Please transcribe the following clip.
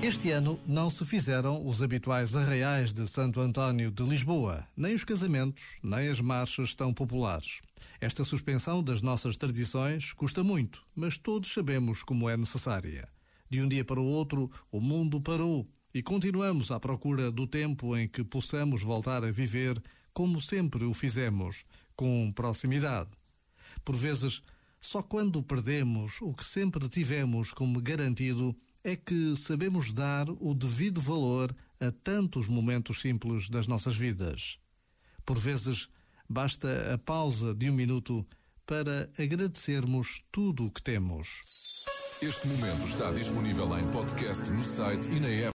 Este ano não se fizeram os habituais arraiais de Santo António de Lisboa, nem os casamentos, nem as marchas tão populares. Esta suspensão das nossas tradições custa muito, mas todos sabemos como é necessária. De um dia para o outro, o mundo parou e continuamos à procura do tempo em que possamos voltar a viver como sempre o fizemos, com proximidade. Por vezes, só quando perdemos o que sempre tivemos como garantido é que sabemos dar o devido valor a tantos momentos simples das nossas vidas. Por vezes, basta a pausa de um minuto para agradecermos tudo o que temos. Este momento está disponível em podcast no site e na app.